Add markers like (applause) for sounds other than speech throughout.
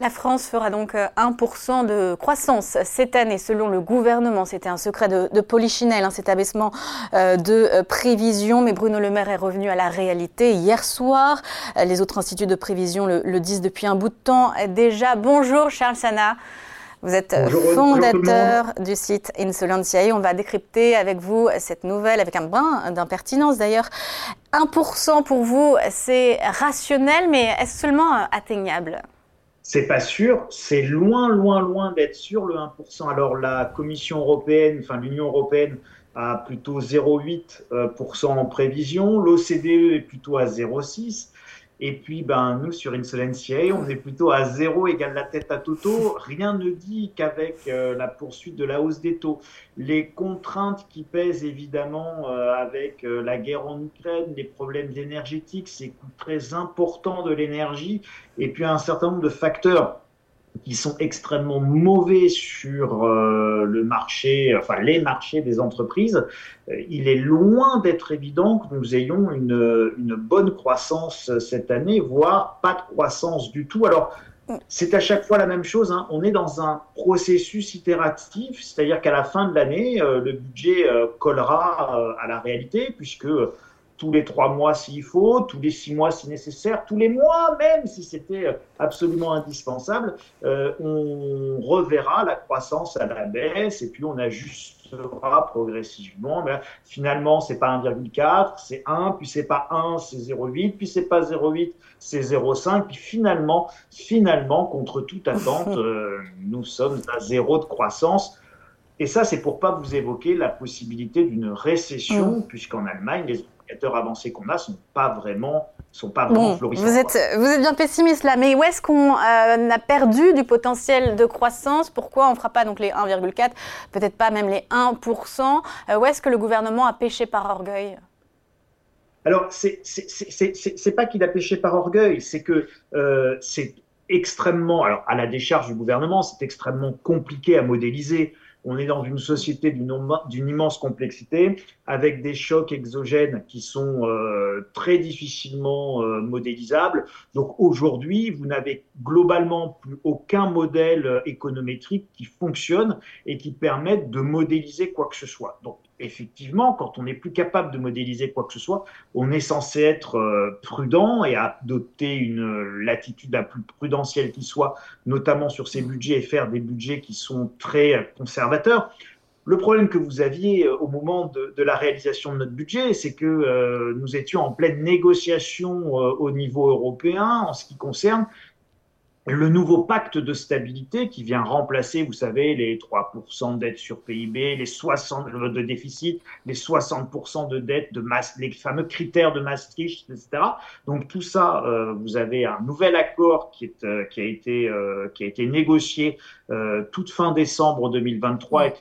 La France fera donc 1% euh, de croissance cette année selon le gouvernement. C'était un secret de, de Polichinelle, hein, cet abaissement euh, de euh, prévision. Mais Bruno Le Maire est revenu à la réalité hier soir. Les autres instituts de prévision le, disent depuis un bout de temps déjà. Bonjour Charles Sana. Vous êtes fondateur du site Insolentiae. On va décrypter avec vous cette nouvelle, avec un brin d'impertinence d'ailleurs. 1% pour vous, c'est rationnel, mais est-ce seulement atteignable? C'est pas sûr, c'est loin, loin, loin d'être sûr le 1%. Alors la Commission européenne, enfin l'Union européenne a plutôt 0,8% en prévision, l'OCDE est plutôt à 0,6%. Et puis, ben, nous, sur Insolentiae, on est plutôt à zéro égale la tête à Toto. Rien ne dit qu'avec euh, la poursuite de la hausse des taux, les contraintes qui pèsent évidemment euh, avec euh, la guerre en Ukraine, les problèmes énergétiques, ces coûts très importants de l'énergie, et puis un certain nombre de facteurs qui sont extrêmement mauvais sur euh, le marché, enfin les marchés des entreprises, euh, il est loin d'être évident que nous ayons une, une, bonne croissance cette année, voire pas de croissance du tout. Alors, c'est à chaque fois la même chose. Hein. On est dans un processus itératif, c'est-à-dire qu'à la fin de l'année, euh, le budget collera à la réalité, puisque tous les trois mois s'il faut, tous les six mois si nécessaire, tous les mois même si c'était absolument indispensable, euh, on reverra la croissance à la baisse et puis on ajustera progressivement. Mais finalement, c'est pas 1,4, c'est 1, puis c'est pas 1, c'est 0,8, puis c'est pas 0,8, c'est 0,5, puis finalement, finalement, contre toute attente, euh, nous sommes à zéro de croissance. Et ça, c'est pour pas vous évoquer la possibilité d'une récession, mm. puisqu'en Allemagne, les indicateurs avancés qu'on a sont pas vraiment sont pas vraiment florissants. Vous êtes, vous êtes bien pessimiste là, mais où est-ce qu'on euh, a perdu du potentiel de croissance? Pourquoi on ne fera pas donc les 1,4, peut-être pas même les 1% euh, Où est-ce que le gouvernement a péché par orgueil? Alors, c'est pas qu'il a péché par orgueil, c'est que euh, c'est extrêmement, alors à la décharge du gouvernement, c'est extrêmement compliqué à modéliser on est dans une société d'une immense complexité, avec des chocs exogènes qui sont euh, très difficilement euh, modélisables. Donc aujourd'hui, vous n'avez globalement plus aucun modèle euh, économétrique qui fonctionne et qui permette de modéliser quoi que ce soit. Effectivement, quand on n'est plus capable de modéliser quoi que ce soit, on est censé être euh, prudent et adopter une latitude la plus prudentielle qui soit, notamment sur ces budgets et faire des budgets qui sont très conservateurs. Le problème que vous aviez euh, au moment de, la réalisation de notre budget, c'est que euh, nous étions en pleine négociation au niveau européen en ce qui concerne le nouveau pacte de stabilité qui vient remplacer, vous savez, les 3% de sur PIB, les 60 de déficit, les 60% de dette de les fameux critères de Maastricht, etc. Donc tout ça, euh, vous avez un nouvel accord qui, est, euh, qui, a, été, euh, qui a été négocié toute fin décembre 2023 et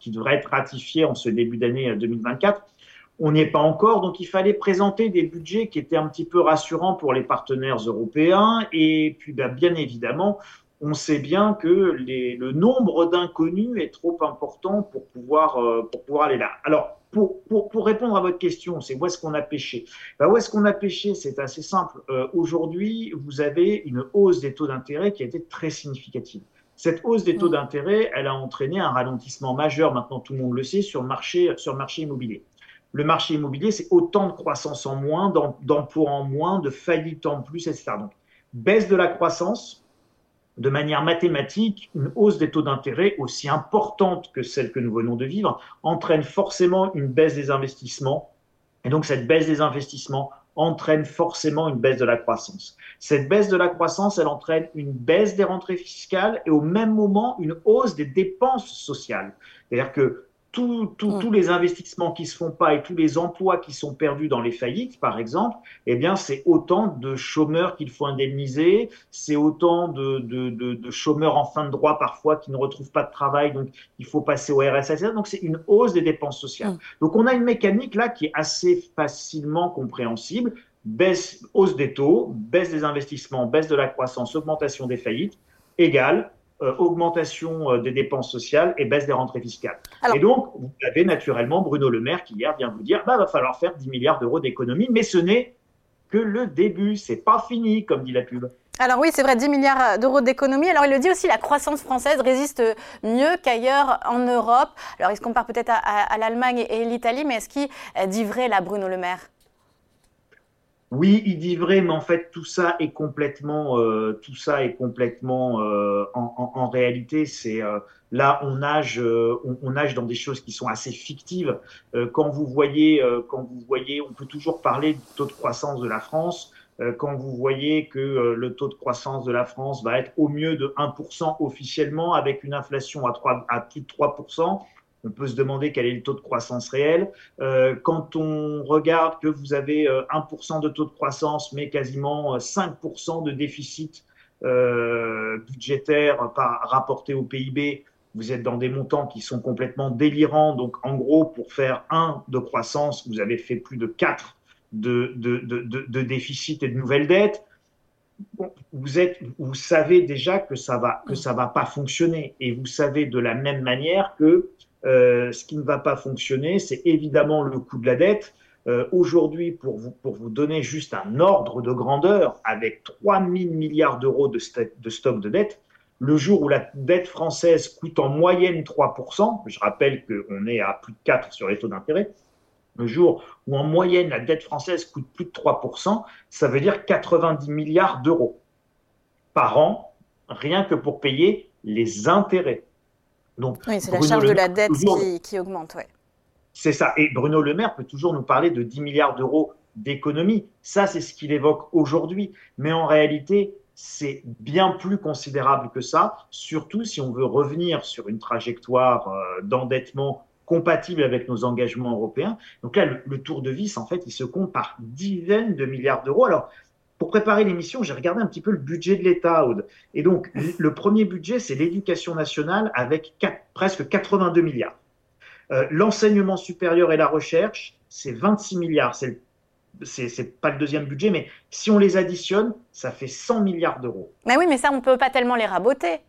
qui, devrait être ratifié en ce début d'année 2024 on n'y est pas encore, donc il fallait présenter des budgets qui étaient un petit peu rassurants pour les partenaires européens. Et puis, ben, bien évidemment, on sait bien que le nombre d'inconnus est trop important pour pouvoir, euh, pour pouvoir aller là. Alors, pour, pour, répondre à votre question, c'est où est-ce qu'on a pêché? Ben, Où est-ce qu'on a pêché? C'est assez simple. Euh, aujourd'hui, vous avez une hausse des taux d'intérêt qui a été très significative. Cette hausse des taux d'intérêt, elle a entraîné un ralentissement majeur, maintenant tout le monde le sait, sur le marché, sur le marché immobilier le marché immobilier, c'est autant de croissance en moins, d'emplois en moins, de faillites en plus, etc. Donc, baisse de la croissance, de manière mathématique, une hausse des taux d'intérêt aussi importante que celle que nous venons de vivre entraîne forcément une baisse des investissements. Et donc, cette baisse des investissements entraîne forcément une baisse de la croissance. Cette baisse de la croissance, elle entraîne une baisse des rentrées fiscales et au même moment une hausse des dépenses sociales. C'est-à-dire que Mm. tous les investissements qui se font pas et tous les emplois qui sont perdus dans les faillites, par exemple, eh bien, c'est autant de chômeurs qu'il faut indemniser, c'est autant de, de, de, de, chômeurs en fin de droit parfois qui ne retrouvent pas de travail, donc il faut passer au RSA. Donc, c'est une hausse des dépenses sociales. Mm. Donc, on a une mécanique là qui est assez facilement compréhensible. Baisse, hausse des taux, baisse des investissements, baisse de la croissance, augmentation des faillites, égale euh, augmentation euh, des dépenses sociales et baisse des rentrées fiscales. et donc, vous avez naturellement Bruno Le Maire qui hier vient vous dire, bah, va falloir faire 10 milliards d'euros d'économies, mais ce n'est que le début, c'est pas fini, comme dit la pub. Alors oui, c'est vrai, 10 milliards d'euros d'économie. Alors il le dit aussi, la croissance française résiste mieux qu'ailleurs en Europe. Alors il se compare peut-être à, l'Allemagne et l'Italie, mais est-ce qu'il dit vrai là, Bruno Le Maire? Oui, il dit vrai, mais en fait, tout ça est complètement, euh, tout ça est complètement, euh, en, réalité, c'est euh, là, on nage, on, on, nage dans des choses qui sont assez fictives. quand vous voyez, quand vous voyez, on peut toujours parler du taux de croissance de la France. quand vous voyez que le taux de croissance de la France va être au mieux de 1% officiellement, avec une inflation à, 3, à plus de 3%, on peut se demander quel est le taux de croissance réel. Euh, quand on regarde que vous avez 1% euh, de taux de croissance, mais quasiment 5% euh, de déficit budgétaire par, rapporté au PIB, vous êtes dans des montants qui sont complètement délirants. Donc, en gros, pour faire 1 de croissance, vous avez fait plus de 4 de, de, de, de déficit et de nouvelles dettes. Vous, êtes, vous savez déjà que ça va que ça va pas fonctionner et vous savez de la même manière que euh, ce qui ne va pas fonctionner, c'est évidemment le coût de la dette. Euh, Aujourd'hui, pour vous, donner juste un ordre de grandeur, avec 3 000 milliards d'euros de, de stock de dette, le jour où la dette française coûte en moyenne 3%, je rappelle qu'on est à plus de 4 sur les taux d'intérêt, le jour où en moyenne la dette française coûte plus de 3%, ça veut dire 90 milliards d'euros par an, rien que pour payer les intérêts oui, c'est la charge de la dette qui, augmente. Ouais. C'est ça. Et Bruno Le Maire peut toujours nous parler de 10 milliards d'euros d'économie. Ça, c'est ce qu'il évoque aujourd'hui. Mais en réalité, c'est bien plus considérable que ça, surtout si on veut revenir sur une trajectoire euh, d'endettement compatible avec nos engagements européens. Donc là, le, le, tour de vis, en fait, il se compte par dizaines de milliards d'euros. Alors, pour préparer l'émission, j'ai regardé un petit peu le budget de l'État, Et donc, le premier budget, c'est l'éducation nationale avec presque 82 milliards. Euh, l'enseignement supérieur et la recherche, c'est 26 milliards. C'est c'est pas le deuxième budget, mais si on les additionne, ça fait 100 milliards d'euros. Mais oui, mais ça, on peut pas tellement les raboter.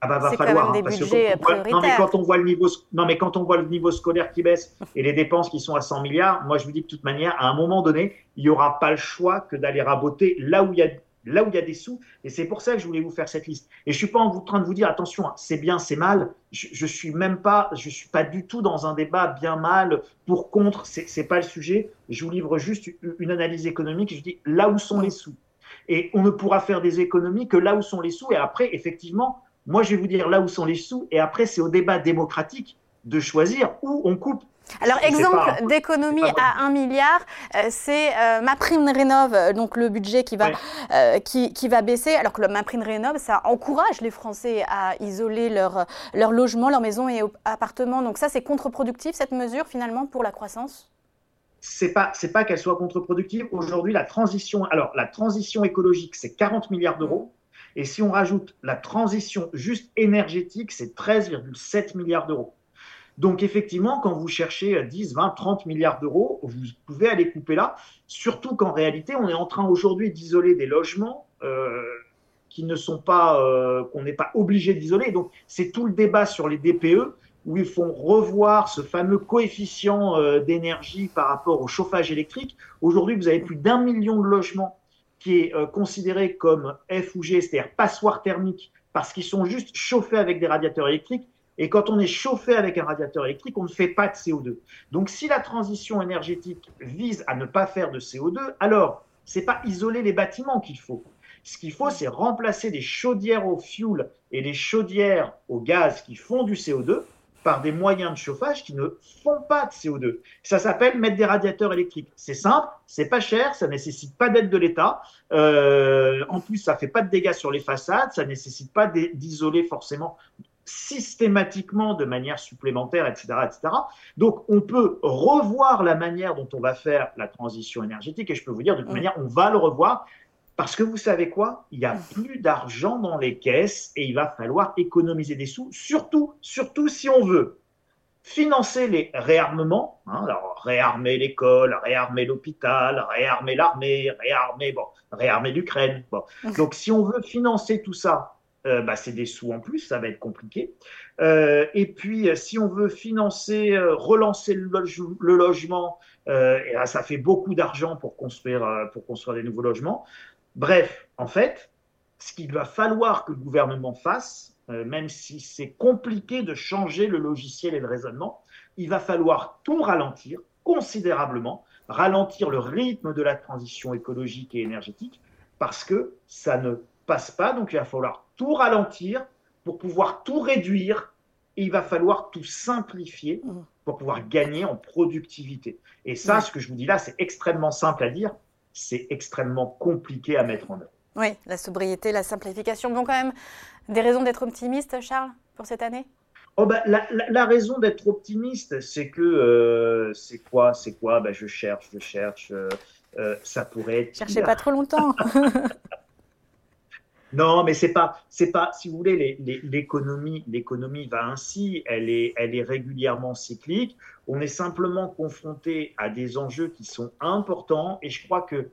Ah bah, va falloir. Quand même des budgets non, mais quand on voit le niveau, non, mais quand on voit le niveau scolaire qui baisse et les dépenses qui sont à 100 milliards, moi je vous dis de toute manière, à un moment donné, il n'y aura pas le choix que d'aller raboter là où il y a là où il y a des sous. Et c'est pour ça que je voulais vous faire cette liste. Et je suis pas en train de vous dire attention, hein, c'est bien, c'est mal. Je, je suis même pas, je suis pas du tout dans un débat bien mal pour contre. C'est c'est pas le sujet. Je vous livre juste une analyse économique. Je dis là où sont les sous. Et on ne pourra faire des économies que là où sont les sous. Et après, effectivement, moi, je vais vous dire là où sont les sous, et après, c'est au débat démocratique de choisir où on coupe. Alors, exemple d'économie à 1 milliard, euh, c'est euh, ma prime rénov, euh, donc le budget qui va, qui, qui, va baisser. Alors que le, ma prime rénov, ça encourage les Français à isoler leur, leur logement, leur maison et appartement. Donc ça, c'est contre-productif, cette mesure, finalement, pour la croissance? C'est pas c'est pas qu'elle soit contre-productive. Aujourd'hui, la transition, alors la transition écologique, c'est 40 milliards d'euros. Et si on rajoute la transition juste énergétique, c'est 13,7 milliards d'euros. Donc effectivement, quand vous cherchez 10, 20, 30 milliards d'euros, vous pouvez aller couper là, surtout qu'en réalité, on est en train aujourd'hui d'isoler des logements euh, qui ne sont pas, euh, qu'on n'est pas obligé d'isoler. Donc c'est tout le débat sur les DPE où ils font revoir ce fameux coefficient euh, d'énergie par rapport au chauffage électrique. Aujourd'hui, vous avez plus d'un million de logements qui est euh, considéré comme F ou G, c'est-à-dire passoire thermique, parce qu'ils sont juste chauffés avec des radiateurs électriques. Et quand on est chauffé avec un radiateur électrique, on ne fait pas de CO2. Donc si la transition énergétique vise à ne pas faire de CO2, alors c'est pas isoler les bâtiments qu'il faut. Ce qu'il faut, c'est remplacer les chaudières au fioul et les chaudières au gaz qui font du CO2 par des moyens de chauffage qui ne font pas de CO2. Ça s'appelle mettre des radiateurs électriques. C'est simple, c'est pas cher, ça nécessite pas d'aide de l'État. Euh, en plus, ça fait pas de dégâts sur les façades, ça nécessite pas d'isoler forcément systématiquement de manière supplémentaire, etc., etc. Donc, on peut revoir la manière dont on va faire la transition énergétique, et je peux vous dire, de toute manière, on va le revoir. Parce que vous savez quoi? Il n'y a plus d'argent dans les caisses et il va falloir économiser des sous, surtout, surtout si on veut financer les réarmements, hein, alors réarmer l'école, réarmer l'hôpital, réarmer l'armée, réarmer, bon, réarmer l'Ukraine. Bon. Donc si on veut financer tout ça, euh, bah, c'est des sous en plus, ça va être compliqué. Euh, et puis si on veut financer, euh, relancer le, le logement, et ça fait beaucoup d'argent pour construire, pour construire des nouveaux logements. Bref, en fait, ce qu'il va falloir que le gouvernement fasse, euh, même si c'est compliqué de changer le logiciel et le raisonnement, il va falloir tout ralentir considérablement, ralentir le rythme de la transition écologique et énergétique, parce que ça ne passe pas, donc il va falloir tout ralentir pour pouvoir tout réduire, et il va falloir tout simplifier mmh. pour pouvoir gagner en productivité. Et ça, ce que je vous dis là, c'est extrêmement simple à dire, c'est extrêmement compliqué à mettre en œuvre. Oui, la sobriété, la simplification. Bon, quand même, des raisons d'être optimiste, Charles, pour cette année? Oh bah, la, raison d'être optimiste, c'est que euh, c'est quoi C'est quoi? Bah, Je cherche, je cherche. Euh, euh, ça pourrait être. Cherchez pas trop longtemps. (laughs) non, mais c'est pas, c'est pas. Si vous voulez, l'économie, l'économie va ainsi. Elle est, elle est régulièrement cyclique. On est simplement confronté à des enjeux qui sont importants, et je crois que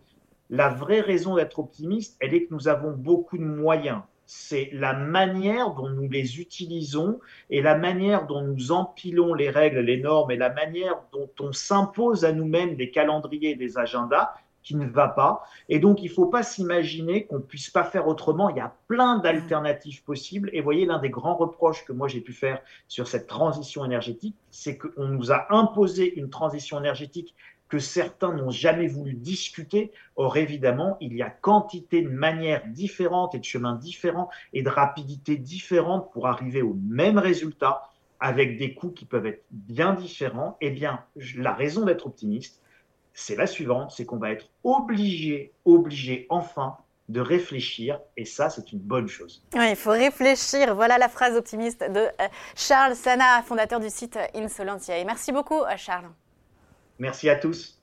la vraie raison d'être optimiste, elle est que nous avons beaucoup de moyens. C'est la manière dont nous les utilisons et la manière dont nous empilons les règles, les normes et la manière dont on s'impose à nous-mêmes des calendriers, des agendas qui ne va pas. Et donc, il ne faut pas s'imaginer qu'on ne puisse pas faire autrement. Il y a plein d'alternatives possibles. Et voyez, l'un des grands reproches que moi j'ai pu faire sur cette transition énergétique, c'est qu'on nous a imposé une transition énergétique que certains n'ont jamais voulu discuter. Or, évidemment, il y a quantité de manières différentes et de chemins différents et de rapidités différentes pour arriver au même résultat avec des coûts qui peuvent être bien différents. Eh bien, la raison d'être optimiste, c'est la suivante, c'est qu'on va être obligé, obligé enfin de réfléchir, et ça, c'est une bonne chose. Oui, il faut réfléchir. Voilà la phrase optimiste de euh, Charles Sana, fondateur du site Insolentia. Et merci beaucoup, euh, Charles. Merci à tous.